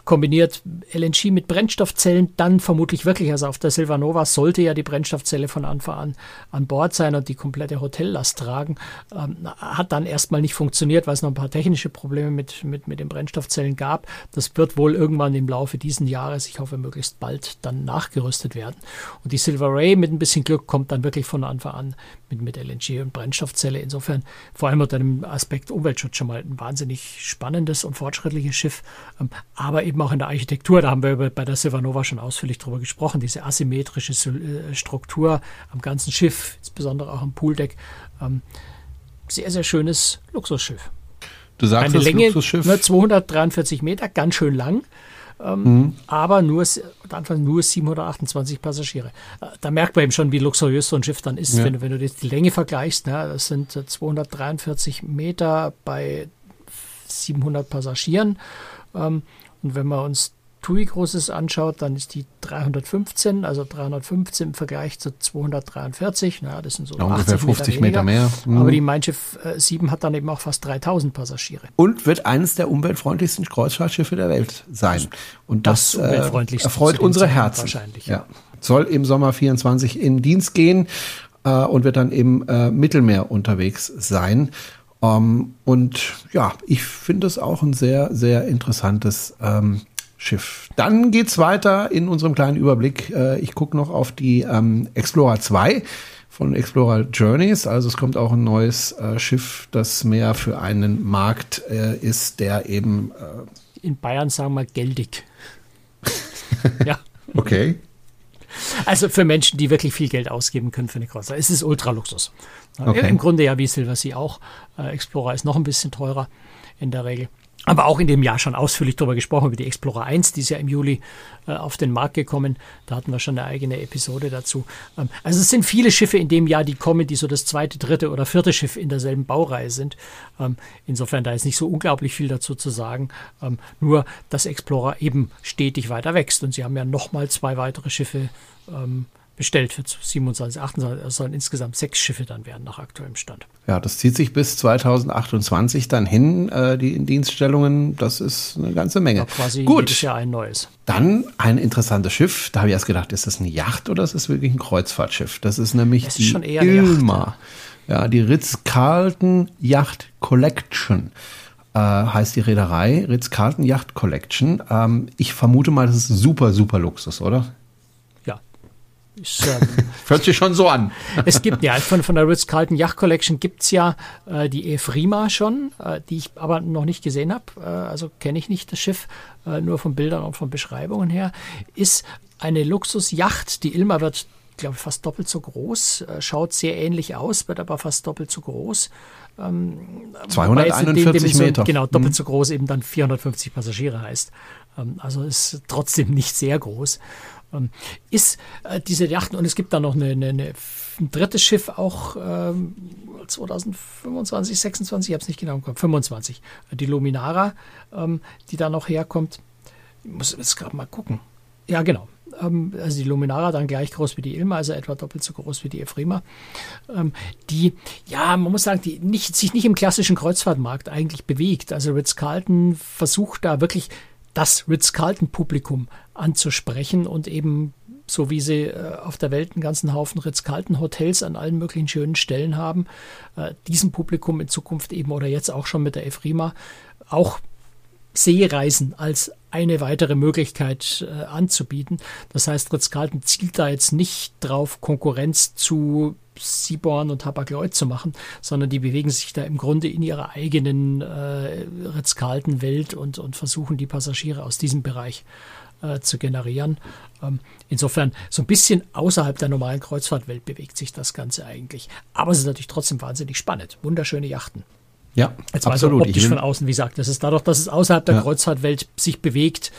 C: kombiniert LNG mit Brennstoffzellen, dann vermutlich wirklich, also auf der Silvanova sollte ja die Brennstoffzelle von Anfang an an Bord sein und die komplette Hotellast tragen. Ähm, hat dann erstmal nicht funktioniert, weil es noch ein paar technische Probleme mit, mit, mit den Brennstoffzellen gab. Das wird wohl irgendwann im Laufe dieses Jahres, ich hoffe möglichst bald, dann nachgerüstet werden. Und die Silver Ray mit ein bisschen Glück kommt dann wirklich von Anfang an mit, mit LNG und Brennstoffzelle. Insofern vor allem unter dem Aspekt Umweltschutz schon mal ein wahnsinnig spannendes und fortschrittliches Schiff, ähm, aber eben auch in der Architektur, da haben wir bei der Silvanova schon ausführlich drüber gesprochen, diese asymmetrische äh, Struktur am ganzen Schiff, insbesondere auch am Pooldeck. Ähm, sehr, sehr schönes Luxusschiff.
B: Du sagst
C: Eine Länge, Luxusschiff. 243 Meter, ganz schön lang. Ähm, mhm. aber nur, nur 728 Passagiere. Äh, da merkt man eben schon, wie luxuriös so ein Schiff dann ist, ja. wenn, wenn, du die Länge vergleichst. Ne? Das sind 243 Meter bei 700 Passagieren. Ähm, und wenn man uns TUI Großes anschaut, dann ist die 315, also 315 im Vergleich zu 243. Na, das sind so ja, ungefähr 50 Meter, Meter mehr. Mhm. Aber die Mein Schiff äh, 7 hat dann eben auch fast 3000 Passagiere.
B: Und wird eines der umweltfreundlichsten Kreuzfahrtschiffe der Welt sein. Und das, das äh, erfreut unsere Herzen.
C: Wahrscheinlich.
B: Ja. Soll im Sommer 24 in Dienst gehen äh, und wird dann im äh, Mittelmeer unterwegs sein. Ähm, und ja, ich finde es auch ein sehr, sehr interessantes ähm, Schiff. Dann geht's weiter in unserem kleinen Überblick. Äh, ich gucke noch auf die ähm, Explorer 2 von Explorer Journeys. Also es kommt auch ein neues äh, Schiff, das mehr für einen Markt äh, ist, der eben
C: äh in Bayern sagen wir geldig.
B: ja. Okay.
C: Also für Menschen, die wirklich viel Geld ausgeben können für eine Crosser. Es ist Ultraluxus. Okay. Im Grunde ja wie Silver Sea auch. Äh, Explorer ist noch ein bisschen teurer in der Regel. Aber auch in dem Jahr schon ausführlich darüber gesprochen, über die Explorer 1, die ist ja im Juli äh, auf den Markt gekommen. Da hatten wir schon eine eigene Episode dazu. Ähm, also es sind viele Schiffe in dem Jahr, die kommen, die so das zweite, dritte oder vierte Schiff in derselben Baureihe sind. Ähm, insofern da ist nicht so unglaublich viel dazu zu sagen. Ähm, nur, dass Explorer eben stetig weiter wächst. Und sie haben ja nochmal zwei weitere Schiffe ähm, bestellt für 27, 28. Es sollen insgesamt sechs Schiffe dann werden nach aktuellem Stand.
B: Ja, das zieht sich bis 2028 dann hin, äh, die Dienststellungen. Das ist eine ganze Menge. Ja,
C: quasi Gut. jedes Jahr ein neues.
B: Dann ein interessantes Schiff. Da habe ich erst gedacht, ist das eine Yacht oder ist das wirklich ein Kreuzfahrtschiff? Das ist nämlich das ist die Ilma. Ja, die Ritz-Carlton Yacht Collection. äh, heißt die Reederei Ritz-Carlton Yacht Collection. Ähm, ich vermute mal, das ist super, super Luxus, oder?
C: Ist, ähm,
B: Hört sich schon so an.
C: es gibt ja von, von der Ritz-Carlton Yacht Collection gibt es ja äh, die Efrima schon, äh, die ich aber noch nicht gesehen habe. Äh, also kenne ich nicht das Schiff, äh, nur von Bildern und von Beschreibungen her. Ist eine Luxusjacht. Die Ilma wird, glaube ich, fast doppelt so groß, äh, schaut sehr ähnlich aus, wird aber fast doppelt so groß. Ähm, wobei es in
B: 241
C: den Dimensionen-
B: Meter.
C: Genau, doppelt
B: Mhm.
C: so groß eben dann 450 Passagiere heißt. Ähm, also ist trotzdem nicht sehr groß. Ähm, ist äh, diese Yachten, und es gibt da noch eine, eine, eine, ein drittes Schiff auch ähm, 2025, 26, ich habe es nicht genau im Kopf, 25, äh, die Luminara, ähm, die da noch herkommt. Ich muss jetzt gerade mal gucken. Ja, genau. Ähm, also die Luminara dann gleich groß wie die Ilma, also etwa doppelt so groß wie die Efrima. Ähm, die, ja, man muss sagen, die nicht, sich nicht im klassischen Kreuzfahrtmarkt eigentlich bewegt. Also Ritz-Carlton versucht da wirklich das Ritz-Carlton-Publikum anzusprechen und eben so wie sie äh, auf der Welt einen ganzen Haufen Ritz-Carlton-Hotels an allen möglichen schönen Stellen haben, äh, diesem Publikum in Zukunft eben oder jetzt auch schon mit der Efrima auch Seereisen als eine weitere Möglichkeit äh, anzubieten. Das heißt, Ritz-Carlton zielt da jetzt nicht drauf, Konkurrenz zu Seaborn und Hapag-Lloyd zu machen, sondern die bewegen sich da im Grunde in ihrer eigenen äh, Ritz-Carlton-Welt und, und versuchen die Passagiere aus diesem Bereich äh, zu generieren. Ähm, insofern so ein bisschen außerhalb der normalen Kreuzfahrtwelt bewegt sich das Ganze eigentlich. Aber es ist natürlich trotzdem wahnsinnig spannend. Wunderschöne Yachten.
B: Ja,
C: Jetzt
B: absolut.
C: so optisch
B: Ich
C: von außen, wie gesagt, das ist dadurch, dass es außerhalb der
B: Ja.
C: Kreuzfahrtwelt sich bewegt,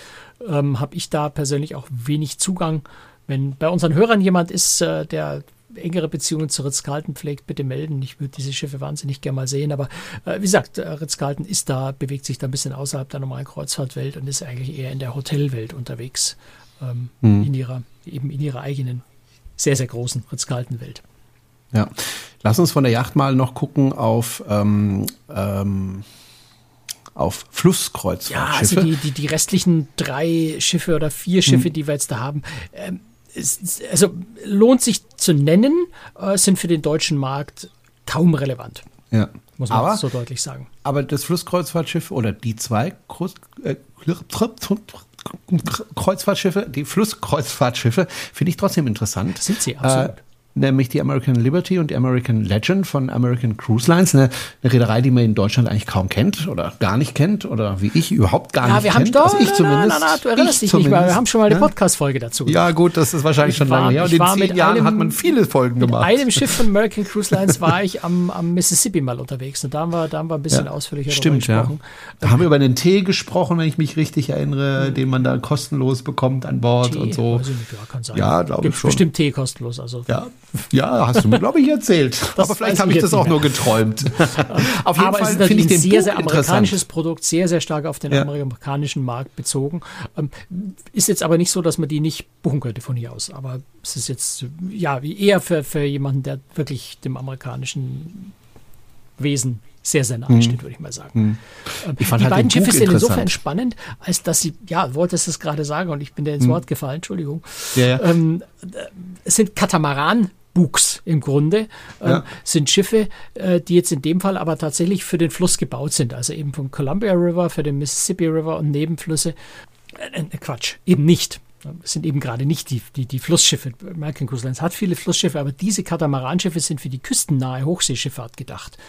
C: ähm, habe ich da persönlich auch wenig Zugang. Wenn bei unseren Hörern jemand ist, äh, der engere Beziehungen zu Ritz-Carlton pflegt, bitte melden. Ich würde diese Schiffe wahnsinnig gerne mal sehen. Aber äh, wie gesagt, äh, Ritz-Carlton ist da, bewegt sich da ein bisschen außerhalb der normalen Kreuzfahrtwelt und ist eigentlich eher in der Hotelwelt unterwegs, ähm,
B: Hm.
C: in ihrer, eben in ihrer eigenen, sehr, sehr großen Ritz-Carlton-Welt.
B: Ja. Lass uns von der Yacht mal noch gucken auf, ähm, ähm, auf
C: Ja,
B: Flusskreuzfahrtschiffe.
C: also die, die, die restlichen drei Schiffe oder vier Schiffe, die wir jetzt da haben, ähm, also lohnt sich zu nennen, äh, sind für den deutschen Markt kaum relevant,
B: ja.
C: muss man
B: Aber,
C: so deutlich sagen.
B: aber das Flusskreuzfahrtschiff oder die zwei Kreuz, äh, Kreuzfahrtschiffe, die Flusskreuzfahrtschiffe, finde ich trotzdem interessant.
C: Sind sie, absolut.
B: Äh, nämlich die American Liberty und die American Legend von American Cruise Lines, eine, eine Reederei, die man in Deutschland eigentlich kaum kennt oder gar nicht kennt oder wie ich überhaupt gar
C: Ja,
B: nicht
C: wir haben
B: kennt.
C: doch,
B: also ich
C: na,
B: zumindest.
C: na, na, du erinnerst
B: ich
C: dich nicht mehr. Wir haben schon mal eine
B: Ja.
C: Podcast-Folge dazu gemacht.
B: Ja, gut, das ist wahrscheinlich
C: Ich
B: schon
C: war-
B: lange her. Und in zehn Jahren
C: einem-
B: hat man viele Folgen
C: Mit
B: gemacht.
C: einem Schiff von American Cruise Lines war ich am, am Mississippi mal unterwegs und da haben wir, da haben wir ein bisschen ausführlicher
B: Stimmt,
C: darüber
B: ja.
C: gesprochen.
B: Da haben wir über einen Tee gesprochen, wenn ich mich richtig erinnere, den man da kostenlos bekommt an Bord
C: Tee,
B: und so.
C: nicht, ja, kann sein.
B: Ja, glaube ich
C: Gibt
B: schon.
C: Bestimmt Tee kostenlos. Also
B: Ja, ja, hast du mir, glaube ich, erzählt. Aber
C: weiß
B: vielleicht
C: ich
B: habe ich das auch nur geträumt. Auf jeden
C: aber
B: Fall finde ich den
C: sehr,
B: Buch
C: sehr amerikanisches Produkt, sehr, sehr stark auf den
B: Ja.
C: amerikanischen Markt bezogen. Ähm, ist jetzt aber nicht so, dass man die nicht buchen könnte von hier aus. Aber es ist jetzt ja eher für, für jemanden, der wirklich dem amerikanischen Wesen sehr, sehr nahe steht, würde ich mal sagen.
B: Mhm. Ich fand
C: die
B: halt
C: beiden Schiffe sind insofern spannend, als dass sie, ja, wolltest es gerade sagen und ich bin dir ins Wort gefallen, Entschuldigung.
B: Ja, ja.
C: Ähm, äh, es sind Katamaran. Bugs im Grunde ähm,
B: Ja.
C: sind Schiffe, äh, die jetzt in dem Fall aber tatsächlich für den Fluss gebaut sind, also eben vom Columbia River, für den Mississippi River und Nebenflüsse. Äh, äh, Quatsch, eben nicht. Sind eben gerade nicht die, die, die Flussschiffe. American Cruise Lines hat viele Flussschiffe, aber diese Katamaranschiffe sind für die küstennahe Hochseeschifffahrt gedacht.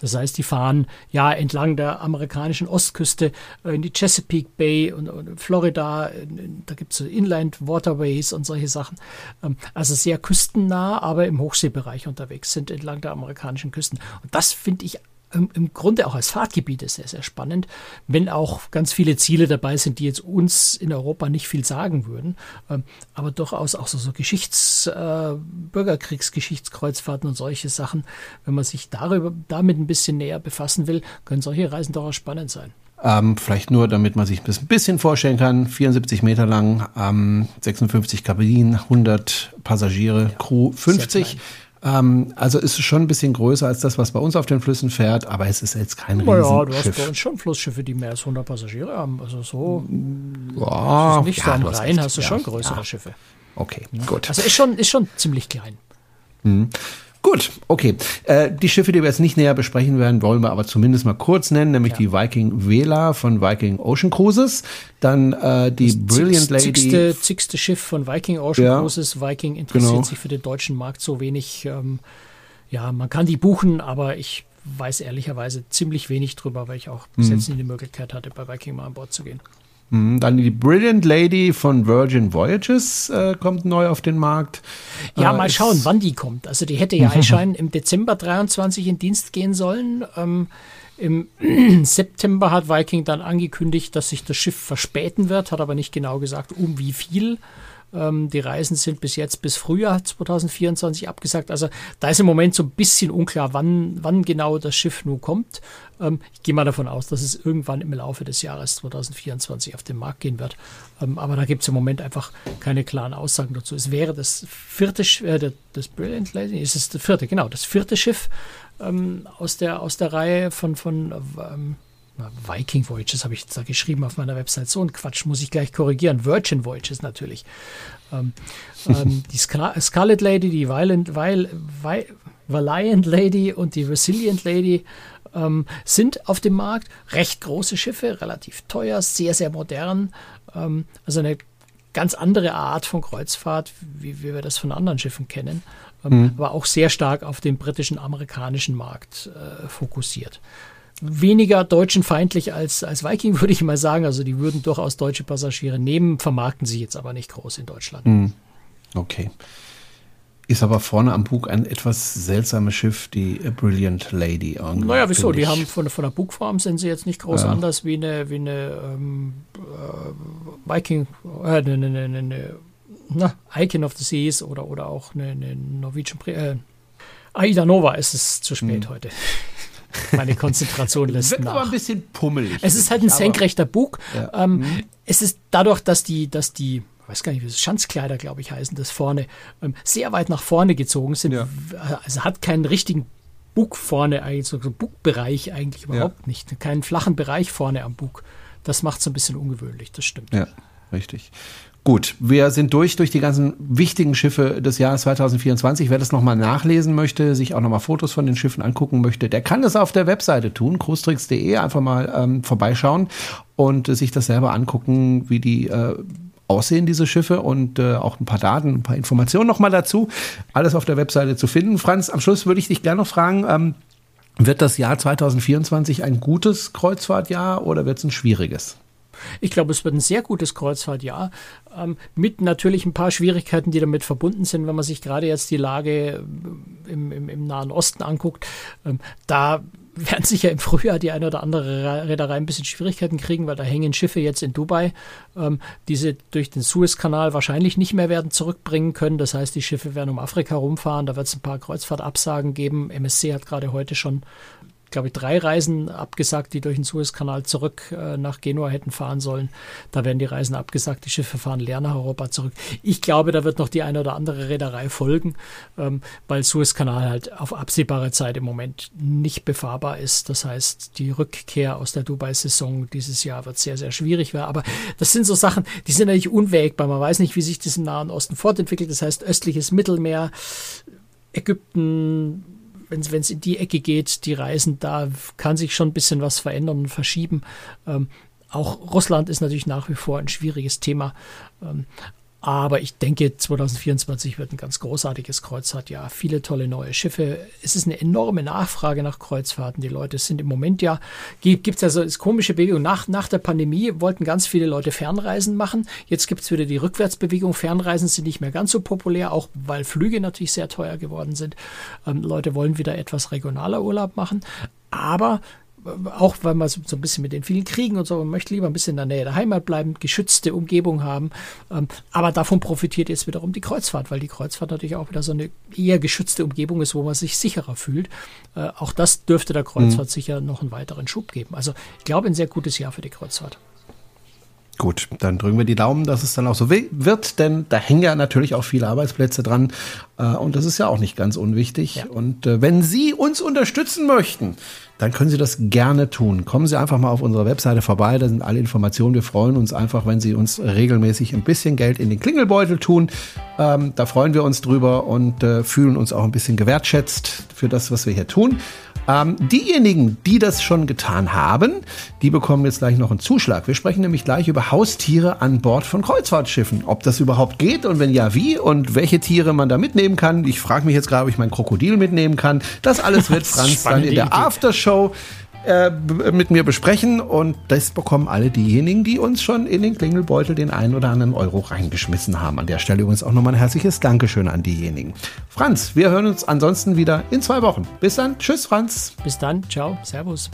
C: Das heißt, die fahren ja entlang der amerikanischen Ostküste äh, in die Chesapeake Bay und, und Florida. Da gibt es Inland Waterways und solche Sachen. Ähm, also sehr küstennah, aber im Hochseebereich unterwegs sind entlang der amerikanischen Küsten. Und das finde ich im, Grunde auch als Fahrtgebiete sehr, sehr spannend, wenn auch ganz viele Ziele dabei sind, die jetzt uns in Europa nicht viel sagen würden, ähm, aber durchaus auch so, so Geschichts-, äh, Bürgerkriegsgeschichtskreuzfahrten und solche Sachen. Wenn man sich darüber, damit ein bisschen näher befassen will, können solche Reisen durchaus spannend sein.
B: Ähm, vielleicht nur, damit man sich das ein bisschen vorstellen kann. 74 Meter lang, ähm, 56 Kabinen, 100 Passagiere, Crew 50. Ähm, also ist es schon ein bisschen größer als das, was bei uns auf den Flüssen fährt, aber es ist jetzt kein
C: Naja, du hast bei
B: Riesenschiff.
C: uns schon Flussschiffe, die mehr als 100 Passagiere haben. Also so
B: Ja,
C: nicht so
B: ja,
C: am
B: hast
C: Rhein
B: recht.
C: hast du
B: Ja,
C: schon größere
B: ja.
C: Schiffe.
B: Okay, gut.
C: Also ist schon, ist schon ziemlich klein.
B: Gut, okay. Äh, die Schiffe, die wir jetzt nicht näher besprechen werden, wollen wir aber zumindest mal kurz nennen, nämlich ja. die Viking Vela von Viking Ocean Cruises, dann äh, die das Brilliant Lady.
C: Zigste, zigste Schiff von Viking Ocean ja. Cruises. Viking interessiert genau. sich für den deutschen Markt so wenig. Ähm, ja, man kann die buchen, aber ich weiß ehrlicherweise ziemlich wenig drüber, weil ich auch bis jetzt nie die Möglichkeit hatte, bei Viking mal an Bord zu gehen.
B: Mhm, dann die Brilliant Lady von Virgin Voyages äh, kommt neu auf den Markt.
C: Ja, äh, mal schauen, wann die kommt. Also die hätte ja anscheinend im Dezember 23 in Dienst gehen sollen. Ähm, Im September hat Viking dann angekündigt, dass sich das Schiff verspäten wird, hat aber nicht genau gesagt, um wie viel. Ähm, die Reisen sind bis jetzt bis Frühjahr 2024 abgesagt. Also da ist im Moment so ein bisschen unklar, wann, wann genau das Schiff nun kommt. Ähm, ich gehe mal davon aus, dass es irgendwann im Laufe des Jahres 2024 auf den Markt gehen wird. Ähm, aber da gibt es im Moment einfach keine klaren Aussagen dazu. Es wäre das vierte, äh, das Brilliant Lady, ist es das vierte, genau, das vierte Schiff ähm, aus, der, aus der Reihe von, von ähm, Viking Voyages habe ich jetzt da geschrieben auf meiner Website. So ein Quatsch muss ich gleich korrigieren. Virgin Voyages natürlich. Ähm, ähm, die Scar Scarlet Lady, die Violent, Viol Valiant Lady und die Resilient Lady ähm, sind auf dem Markt. Recht große Schiffe, relativ teuer, sehr, sehr modern. Ähm, also eine ganz andere Art von Kreuzfahrt, wie, wie wir das von anderen Schiffen kennen. Ähm, mhm. Aber auch sehr stark auf den britischen, amerikanischen Markt äh, fokussiert weniger deutschenfeindlich als, als Viking, würde ich mal sagen. Also die würden durchaus deutsche Passagiere nehmen, vermarkten sie jetzt aber nicht groß in Deutschland. Hm.
B: Okay. Ist aber vorne am Bug ein etwas seltsames Schiff, die Brilliant Lady.
C: Naja, wieso? Die haben von, von der Bugform sind sie jetzt nicht groß ja. anders wie eine, wie eine ähm, äh, Viking, äh, eine, eine, eine, eine na, Icon of the Seas oder, oder auch eine, eine Norwegian. Äh, Aida Nova ist es zu spät hm. heute. Meine Konzentration lässt Wird nach. aber
B: ein bisschen pummelig.
C: Es ist halt ein senkrechter Bug. Ja. Ähm, mhm. Es ist dadurch, dass die, dass die ich weiß gar nicht, wie das Schanzkleider, glaube ich, heißen, das vorne, ähm, sehr weit nach vorne gezogen sind. Ja. Also hat keinen richtigen Bug vorne, eigentlich so Bugbereich eigentlich überhaupt ja. nicht. Keinen flachen Bereich vorne am Bug. Das macht es ein bisschen ungewöhnlich, das stimmt.
B: Ja, richtig. Gut, wir sind durch durch die ganzen wichtigen Schiffe des Jahres 2024. Wer das nochmal nachlesen möchte, sich auch nochmal Fotos von den Schiffen angucken möchte, der kann das auf der Webseite tun, cruistricks.de, einfach mal ähm, vorbeischauen und äh, sich das selber angucken, wie die äh, aussehen, diese Schiffe und äh, auch ein paar Daten, ein paar Informationen nochmal dazu. Alles auf der Webseite zu finden. Franz, am Schluss würde ich dich gerne noch fragen, ähm, wird das Jahr 2024 ein gutes Kreuzfahrtjahr oder wird es ein schwieriges?
C: Ich glaube, es wird ein sehr gutes Kreuzfahrtjahr, ähm, mit natürlich ein paar Schwierigkeiten, die damit verbunden sind, wenn man sich gerade jetzt die Lage äh, im, im, im Nahen Osten anguckt. Ähm, da werden sicher im Frühjahr die eine oder andere Reederei ein bisschen Schwierigkeiten kriegen, weil da hängen Schiffe jetzt in Dubai, ähm, die sie durch den Suezkanal wahrscheinlich nicht mehr werden zurückbringen können. Das heißt, die Schiffe werden um Afrika rumfahren, da wird es ein paar Kreuzfahrtabsagen geben. MSC hat gerade heute schon glaube ich, drei Reisen abgesagt, die durch den Suezkanal zurück äh, nach Genua hätten fahren sollen. Da werden die Reisen abgesagt, die Schiffe fahren leer nach Europa zurück. Ich glaube, da wird noch die eine oder andere Reederei folgen, ähm, weil Suezkanal halt auf absehbare Zeit im Moment nicht befahrbar ist. Das heißt, die Rückkehr aus der Dubai-Saison dieses Jahr wird sehr, sehr schwierig werden. Aber das sind so Sachen, die sind natürlich unwägbar. Man weiß nicht, wie sich das im Nahen Osten fortentwickelt. Das heißt, östliches Mittelmeer, Ägypten, wenn es in die Ecke geht, die Reisen, da kann sich schon ein bisschen was verändern und verschieben. Ähm, auch Russland ist natürlich nach wie vor ein schwieriges Thema. Ähm, aber ich denke, 2024 wird ein ganz großartiges Kreuzfahrtjahr. Viele tolle neue Schiffe. Es ist eine enorme Nachfrage nach Kreuzfahrten. Die Leute sind im Moment ja, gibt es also ist komische Bewegung. Nach, nach der Pandemie wollten ganz viele Leute Fernreisen machen. Jetzt gibt es wieder die Rückwärtsbewegung. Fernreisen sind nicht mehr ganz so populär, auch weil Flüge natürlich sehr teuer geworden sind. Ähm, Leute wollen wieder etwas regionaler Urlaub machen. Aber auch weil man so, so, ein bisschen mit den vielen Kriegen und so, man möchte lieber ein bisschen in der Nähe der Heimat bleiben, geschützte Umgebung haben. Ähm, aber davon profitiert jetzt wiederum die Kreuzfahrt, weil die Kreuzfahrt natürlich auch wieder so eine eher geschützte Umgebung ist, wo man sich sicherer fühlt. Äh, auch das dürfte der Kreuzfahrt mhm. sicher noch einen weiteren Schub geben. Also ich glaube, ein sehr gutes Jahr für die Kreuzfahrt.
B: Gut, dann drücken wir die Daumen, dass es dann auch so wird, denn da hängen ja natürlich auch viele Arbeitsplätze dran äh, und das ist ja auch nicht ganz unwichtig. Ja. Und äh, wenn Sie uns unterstützen möchten, dann können Sie das gerne tun. Kommen Sie einfach mal auf unserer Webseite vorbei, da sind alle Informationen. Wir freuen uns einfach, wenn Sie uns regelmäßig ein bisschen Geld in den Klingelbeutel tun. Ähm, da freuen wir uns drüber und äh, fühlen uns auch ein bisschen gewertschätzt für das, was wir hier tun. Ähm, diejenigen, die das schon getan haben, die bekommen jetzt gleich noch einen Zuschlag. Wir sprechen nämlich gleich über Haustiere an Bord von Kreuzfahrtschiffen. Ob das überhaupt geht und wenn ja, wie und welche Tiere man da mitnehmen kann. Ich frage mich jetzt gerade, ob ich mein Krokodil mitnehmen kann. Das alles wird Franz dann in der Aftershow äh, mit mir besprechen und das bekommen alle diejenigen, die uns schon in den Klingelbeutel den einen oder anderen Euro reingeschmissen haben. An der Stelle übrigens auch nochmal ein herzliches Dankeschön an diejenigen. Franz, wir hören uns ansonsten wieder in zwei Wochen. Bis dann. Tschüss, Franz.
C: Bis dann. Ciao. Servus.